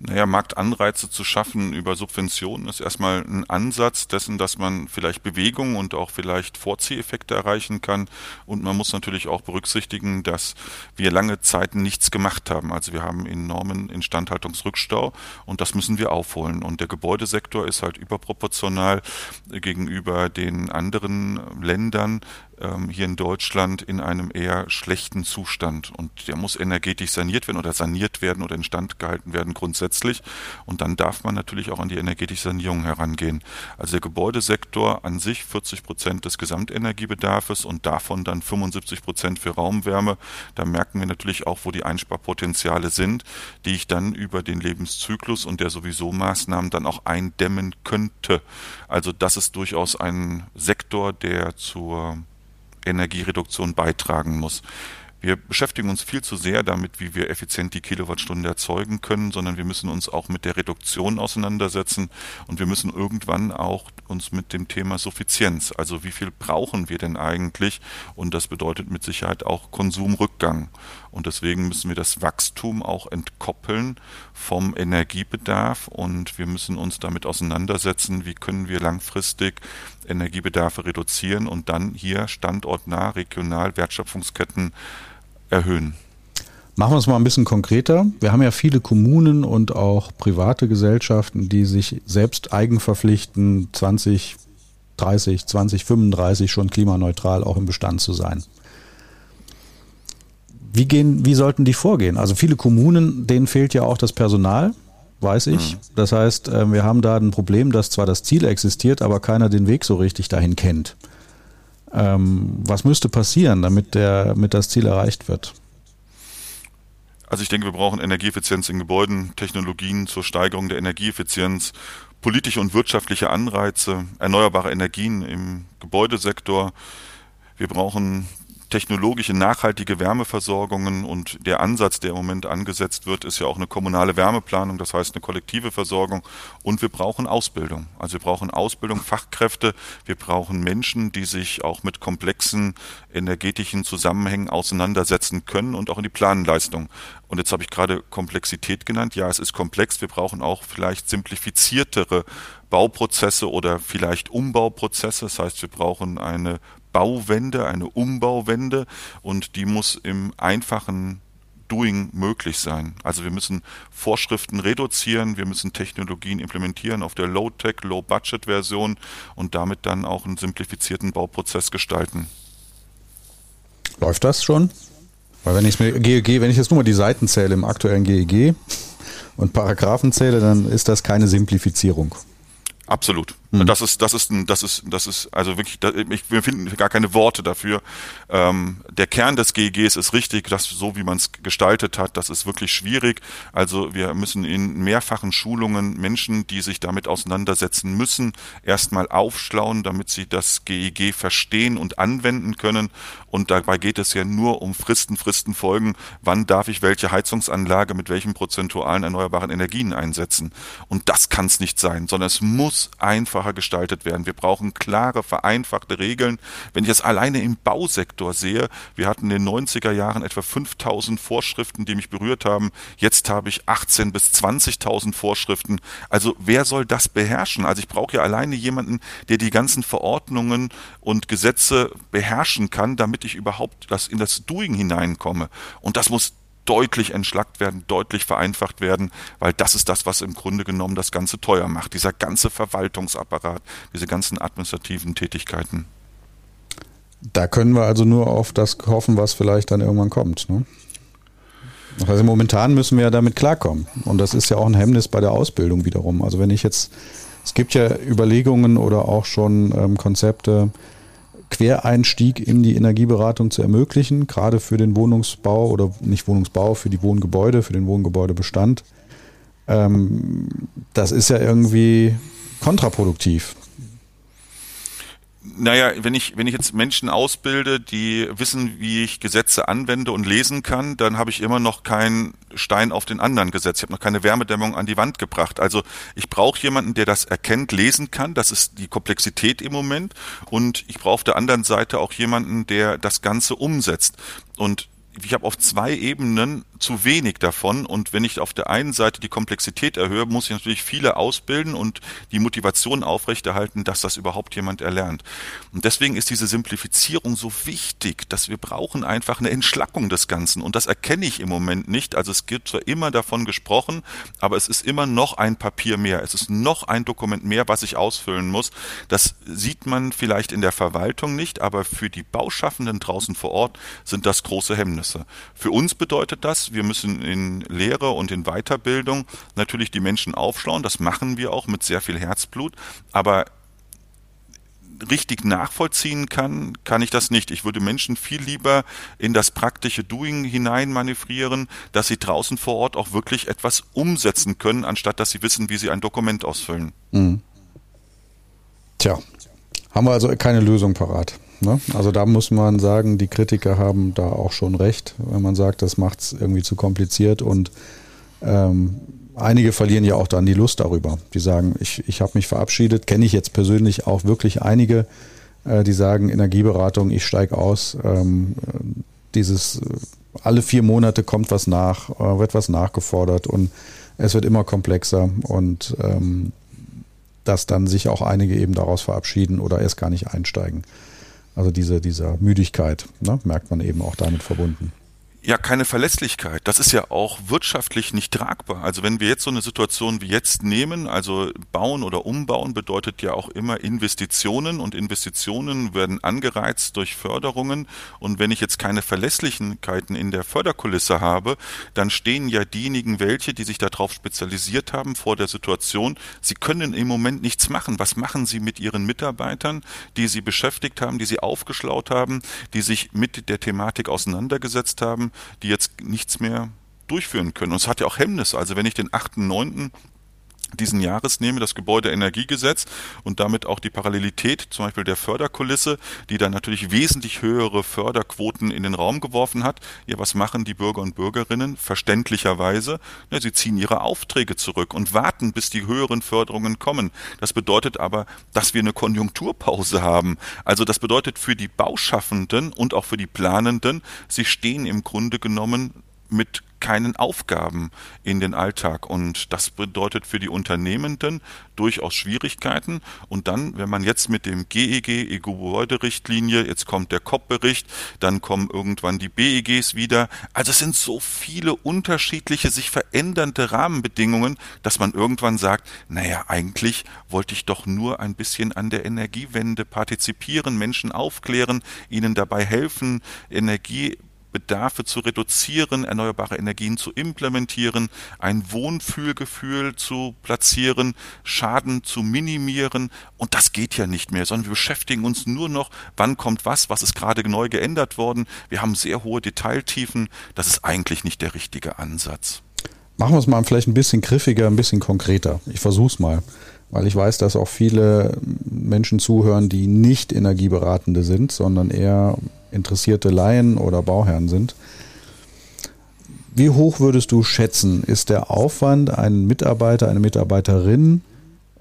Naja, Marktanreize zu schaffen über Subventionen ist erstmal ein Ansatz dessen, dass man vielleicht Bewegung und auch vielleicht Vorzieheffekte erreichen kann. Und man muss natürlich auch berücksichtigen, dass wir lange Zeit nichts gemacht haben. Also wir haben enormen Instandhaltungsrückstau und das müssen wir aufholen. Und der Gebäudesektor ist halt überproportional gegenüber den anderen Ländern ähm, hier in Deutschland in einem eher schlechten Zustand. Und der muss energetisch saniert werden oder saniert werden oder instand gehalten werden grundsätzlich. Und dann darf man natürlich auch an die energetische Sanierung herangehen. Also der Gebäudesektor an sich 40 Prozent des Gesamtenergiebedarfs und davon dann 75 Prozent für Raumwärme. Da merken wir natürlich auch, wo die Einsparpotenziale sind, die ich dann über den Lebenszyklus und der sowieso Maßnahmen dann auch eindämmen könnte. Also das ist durchaus ein Sektor, der zur Energiereduktion beitragen muss. Wir beschäftigen uns viel zu sehr damit, wie wir effizient die Kilowattstunde erzeugen können, sondern wir müssen uns auch mit der Reduktion auseinandersetzen und wir müssen irgendwann auch uns mit dem Thema Suffizienz, also wie viel brauchen wir denn eigentlich und das bedeutet mit Sicherheit auch Konsumrückgang und deswegen müssen wir das Wachstum auch entkoppeln vom Energiebedarf und wir müssen uns damit auseinandersetzen, wie können wir langfristig Energiebedarfe reduzieren und dann hier standortnah regional Wertschöpfungsketten erhöhen. Machen wir es mal ein bisschen konkreter. Wir haben ja viele Kommunen und auch private Gesellschaften, die sich selbst eigen verpflichten, 20, 30, 20, 35 schon klimaneutral auch im Bestand zu sein. Wie, gehen, wie sollten die vorgehen? Also viele Kommunen, denen fehlt ja auch das Personal, weiß ich. Mhm. Das heißt, äh, wir haben da ein Problem, dass zwar das Ziel existiert, aber keiner den Weg so richtig dahin kennt. Ähm, was müsste passieren, damit, der, damit das Ziel erreicht wird? Also ich denke, wir brauchen Energieeffizienz in Gebäuden, Technologien zur Steigerung der Energieeffizienz, politische und wirtschaftliche Anreize, erneuerbare Energien im Gebäudesektor. Wir brauchen technologische nachhaltige Wärmeversorgungen und der Ansatz, der im Moment angesetzt wird, ist ja auch eine kommunale Wärmeplanung, das heißt eine kollektive Versorgung und wir brauchen Ausbildung. Also wir brauchen Ausbildung, Fachkräfte, wir brauchen Menschen, die sich auch mit komplexen energetischen Zusammenhängen auseinandersetzen können und auch in die Planleistung. Und jetzt habe ich gerade Komplexität genannt. Ja, es ist komplex. Wir brauchen auch vielleicht simplifiziertere Bauprozesse oder vielleicht Umbauprozesse. Das heißt, wir brauchen eine Bauwende, eine Umbauwende und die muss im einfachen Doing möglich sein. Also wir müssen Vorschriften reduzieren, wir müssen Technologien implementieren auf der Low-Tech, Low-Budget-Version und damit dann auch einen simplifizierten Bauprozess gestalten. Läuft das schon? Weil wenn ich mir GEG, wenn ich jetzt nur mal die Seiten zähle im aktuellen GEG und Paragraphen zähle, dann ist das keine Simplifizierung. Absolut. Mhm. Das ist, das ist, das ist, das ist, also wirklich, ich, wir finden gar keine Worte dafür. Ähm, der Kern des GEGs ist richtig, das so wie man es gestaltet hat, das ist wirklich schwierig. Also wir müssen in mehrfachen Schulungen Menschen, die sich damit auseinandersetzen müssen, erstmal aufschlauen, damit sie das GEG verstehen und anwenden können. Und dabei geht es ja nur um Fristen, Fristen folgen. Wann darf ich welche Heizungsanlage mit welchen prozentualen erneuerbaren Energien einsetzen? Und das kann es nicht sein, sondern es muss einfach einfacher gestaltet werden. Wir brauchen klare, vereinfachte Regeln. Wenn ich es alleine im Bausektor sehe, wir hatten in den 90er Jahren etwa 5000 Vorschriften, die mich berührt haben. Jetzt habe ich 18 bis 20.000 Vorschriften. Also wer soll das beherrschen? Also ich brauche ja alleine jemanden, der die ganzen Verordnungen und Gesetze beherrschen kann, damit ich überhaupt das in das Doing hineinkomme. Und das muss deutlich entschlackt werden, deutlich vereinfacht werden, weil das ist das, was im Grunde genommen das Ganze teuer macht. Dieser ganze Verwaltungsapparat, diese ganzen administrativen Tätigkeiten. Da können wir also nur auf das hoffen, was vielleicht dann irgendwann kommt. Ne? Also momentan müssen wir ja damit klarkommen. Und das ist ja auch ein Hemmnis bei der Ausbildung wiederum. Also wenn ich jetzt, es gibt ja Überlegungen oder auch schon ähm, Konzepte, Quereinstieg in die Energieberatung zu ermöglichen, gerade für den Wohnungsbau oder nicht Wohnungsbau, für die Wohngebäude, für den Wohngebäudebestand. Ähm, das ist ja irgendwie kontraproduktiv. Naja, wenn ich, wenn ich jetzt Menschen ausbilde, die wissen, wie ich Gesetze anwende und lesen kann, dann habe ich immer noch keinen Stein auf den anderen gesetzt. Ich habe noch keine Wärmedämmung an die Wand gebracht. Also ich brauche jemanden, der das erkennt, lesen kann. Das ist die Komplexität im Moment. Und ich brauche auf der anderen Seite auch jemanden, der das Ganze umsetzt. Und ich habe auf zwei Ebenen zu wenig davon. Und wenn ich auf der einen Seite die Komplexität erhöhe, muss ich natürlich viele ausbilden und die Motivation aufrechterhalten, dass das überhaupt jemand erlernt. Und deswegen ist diese Simplifizierung so wichtig, dass wir brauchen einfach eine Entschlackung des Ganzen. Und das erkenne ich im Moment nicht. Also es wird zwar immer davon gesprochen, aber es ist immer noch ein Papier mehr. Es ist noch ein Dokument mehr, was ich ausfüllen muss. Das sieht man vielleicht in der Verwaltung nicht, aber für die Bauschaffenden draußen vor Ort sind das große Hemmnisse. Für uns bedeutet das, wir müssen in Lehre und in Weiterbildung natürlich die Menschen aufschlauen. Das machen wir auch mit sehr viel Herzblut. Aber richtig nachvollziehen kann, kann ich das nicht. Ich würde Menschen viel lieber in das praktische Doing hinein manövrieren, dass sie draußen vor Ort auch wirklich etwas umsetzen können, anstatt dass sie wissen, wie sie ein Dokument ausfüllen. Mhm. Tja, haben wir also keine Lösung parat. Ne? Also da muss man sagen, die Kritiker haben da auch schon recht, wenn man sagt, das macht es irgendwie zu kompliziert und ähm, einige verlieren ja auch dann die Lust darüber. Die sagen, ich, ich habe mich verabschiedet, kenne ich jetzt persönlich auch wirklich einige, äh, die sagen, Energieberatung, ich steige aus. Ähm, dieses alle vier Monate kommt was nach, äh, wird was nachgefordert und es wird immer komplexer und ähm, dass dann sich auch einige eben daraus verabschieden oder erst gar nicht einsteigen. Also diese, dieser Müdigkeit ne, merkt man eben auch damit verbunden ja keine Verlässlichkeit. Das ist ja auch wirtschaftlich nicht tragbar. Also wenn wir jetzt so eine Situation wie jetzt nehmen, also bauen oder umbauen bedeutet ja auch immer Investitionen und Investitionen werden angereizt durch Förderungen und wenn ich jetzt keine Verlässlichkeiten in der Förderkulisse habe, dann stehen ja diejenigen welche, die sich darauf spezialisiert haben vor der Situation, sie können im Moment nichts machen. Was machen sie mit ihren Mitarbeitern, die sie beschäftigt haben, die sie aufgeschlaut haben, die sich mit der Thematik auseinandergesetzt haben? Die jetzt nichts mehr durchführen können. Und es hat ja auch Hemmnisse. Also wenn ich den 8.9 diesen Jahres nehme, das Gebäudeenergiegesetz und damit auch die Parallelität zum Beispiel der Förderkulisse, die dann natürlich wesentlich höhere Förderquoten in den Raum geworfen hat. Ja, was machen die Bürger und Bürgerinnen? Verständlicherweise, ja, sie ziehen ihre Aufträge zurück und warten, bis die höheren Förderungen kommen. Das bedeutet aber, dass wir eine Konjunkturpause haben. Also das bedeutet für die Bauschaffenden und auch für die Planenden, sie stehen im Grunde genommen mit keinen Aufgaben in den Alltag. Und das bedeutet für die Unternehmenden durchaus Schwierigkeiten. Und dann, wenn man jetzt mit dem GEG, EU-Gebäuderichtlinie, jetzt kommt der COP-Bericht, dann kommen irgendwann die BEGs wieder. Also es sind so viele unterschiedliche, sich verändernde Rahmenbedingungen, dass man irgendwann sagt, naja, eigentlich wollte ich doch nur ein bisschen an der Energiewende partizipieren, Menschen aufklären, ihnen dabei helfen, Energie Bedarfe zu reduzieren, erneuerbare Energien zu implementieren, ein Wohnfühlgefühl zu platzieren, Schaden zu minimieren. Und das geht ja nicht mehr, sondern wir beschäftigen uns nur noch, wann kommt was, was ist gerade neu geändert worden. Wir haben sehr hohe Detailtiefen. Das ist eigentlich nicht der richtige Ansatz. Machen wir es mal vielleicht ein bisschen griffiger, ein bisschen konkreter. Ich versuche es mal, weil ich weiß, dass auch viele Menschen zuhören, die nicht Energieberatende sind, sondern eher interessierte Laien oder Bauherren sind. Wie hoch würdest du schätzen, ist der Aufwand, einen Mitarbeiter, eine Mitarbeiterin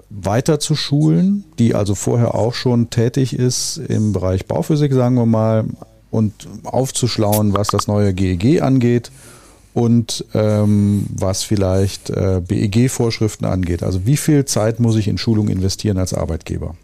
weiter zu schulen, die also vorher auch schon tätig ist im Bereich Bauphysik, sagen wir mal, und aufzuschlauen, was das neue GEG e angeht und ähm, was vielleicht äh, BEG-Vorschriften angeht. Also wie viel Zeit muss ich in Schulung investieren als Arbeitgeber?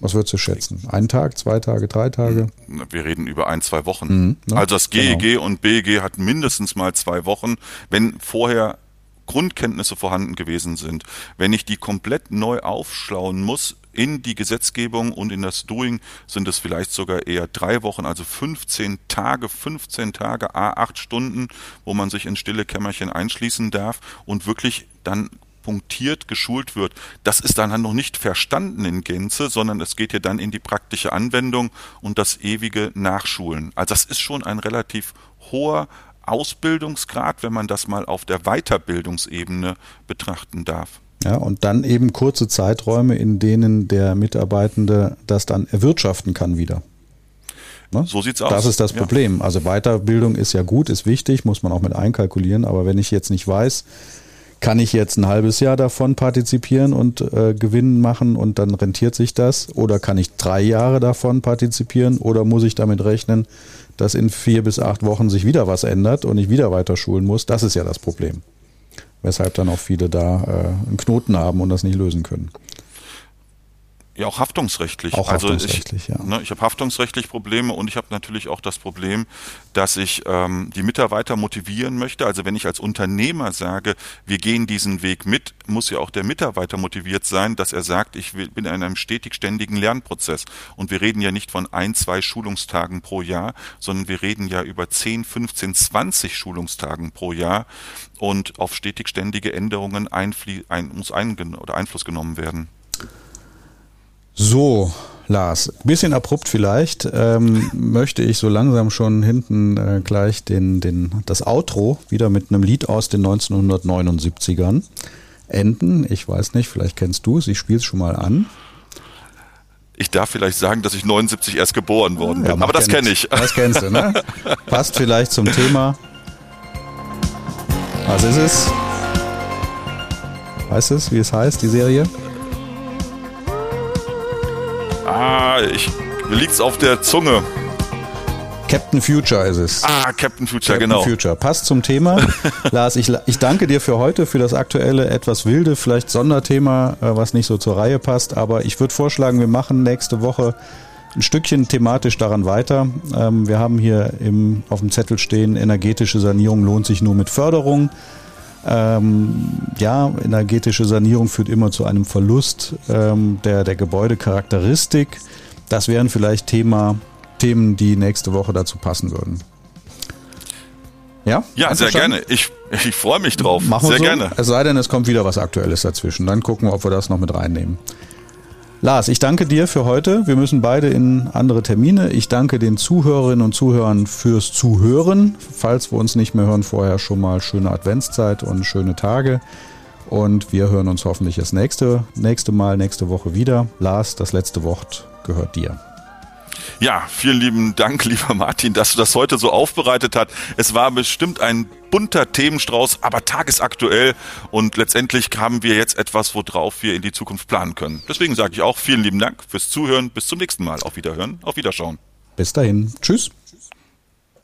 Was würdest du schätzen? Ein Tag, zwei Tage, drei Tage? Wir reden über ein, zwei Wochen. Mhm, ne? Also das GEG genau. und BEG hat mindestens mal zwei Wochen, wenn vorher Grundkenntnisse vorhanden gewesen sind. Wenn ich die komplett neu aufschlauen muss in die Gesetzgebung und in das Doing, sind es vielleicht sogar eher drei Wochen, also 15 Tage, 15 Tage, a acht Stunden, wo man sich in stille Kämmerchen einschließen darf und wirklich dann punktiert geschult wird, das ist dann noch nicht verstanden in Gänze, sondern es geht ja dann in die praktische Anwendung und das ewige Nachschulen. Also das ist schon ein relativ hoher Ausbildungsgrad, wenn man das mal auf der Weiterbildungsebene betrachten darf. Ja, und dann eben kurze Zeiträume, in denen der Mitarbeitende das dann erwirtschaften kann wieder. Ne? So sieht's aus. Das ist das Problem. Ja. Also Weiterbildung ist ja gut, ist wichtig, muss man auch mit einkalkulieren. Aber wenn ich jetzt nicht weiß, kann ich jetzt ein halbes Jahr davon partizipieren und äh, Gewinn machen und dann rentiert sich das? Oder kann ich drei Jahre davon partizipieren? Oder muss ich damit rechnen, dass in vier bis acht Wochen sich wieder was ändert und ich wieder weiter schulen muss? Das ist ja das Problem. Weshalb dann auch viele da äh, einen Knoten haben und das nicht lösen können. Ja, auch haftungsrechtlich. Auch also haftungsrechtlich, ich, ja. Ne, ich habe haftungsrechtlich Probleme und ich habe natürlich auch das Problem, dass ich ähm, die Mitarbeiter motivieren möchte. Also wenn ich als Unternehmer sage, wir gehen diesen Weg mit, muss ja auch der Mitarbeiter motiviert sein, dass er sagt, ich will, bin in einem stetig ständigen Lernprozess. Und wir reden ja nicht von ein, zwei Schulungstagen pro Jahr, sondern wir reden ja über 10, 15, 20 Schulungstagen pro Jahr. Und auf stetig ständige Änderungen einflie ein, muss ein, oder Einfluss genommen werden. So, Lars, bisschen abrupt vielleicht, ähm, möchte ich so langsam schon hinten äh, gleich den, den, das Outro wieder mit einem Lied aus den 1979ern enden. Ich weiß nicht, vielleicht kennst du es, ich spiele es schon mal an. Ich darf vielleicht sagen, dass ich 79 erst geboren worden bin, ja, aber das kenne ich. Das kennst du, ne? Passt vielleicht zum Thema. Was ist es? Weißt du es, wie es heißt, die Serie? Ah, ich liegt's auf der Zunge. Captain Future ist es. Ah, Captain Future, Captain genau. Future. Passt zum Thema. Lars, ich, ich danke dir für heute, für das aktuelle, etwas wilde, vielleicht Sonderthema, äh, was nicht so zur Reihe passt. Aber ich würde vorschlagen, wir machen nächste Woche ein Stückchen thematisch daran weiter. Ähm, wir haben hier im, auf dem Zettel stehen, energetische Sanierung lohnt sich nur mit Förderung. Ähm, ja, energetische Sanierung führt immer zu einem Verlust ähm, der, der Gebäudecharakteristik. Das wären vielleicht Thema, Themen, die nächste Woche dazu passen würden. Ja, ja sehr gerne. Ich, ich freue mich drauf. Machen wir sehr so. gerne. Es sei denn, es kommt wieder was Aktuelles dazwischen. Dann gucken wir, ob wir das noch mit reinnehmen. Lars, ich danke dir für heute. Wir müssen beide in andere Termine. Ich danke den Zuhörerinnen und Zuhörern fürs Zuhören. Falls wir uns nicht mehr hören, vorher schon mal schöne Adventszeit und schöne Tage. Und wir hören uns hoffentlich das nächste, nächste Mal, nächste Woche wieder. Lars, das letzte Wort gehört dir. Ja, vielen lieben Dank, lieber Martin, dass du das heute so aufbereitet hast. Es war bestimmt ein bunter Themenstrauß, aber tagesaktuell und letztendlich haben wir jetzt etwas, worauf wir in die Zukunft planen können. Deswegen sage ich auch vielen lieben Dank fürs Zuhören. Bis zum nächsten Mal. Auf Wiederhören, auf Wiederschauen. Bis dahin. Tschüss.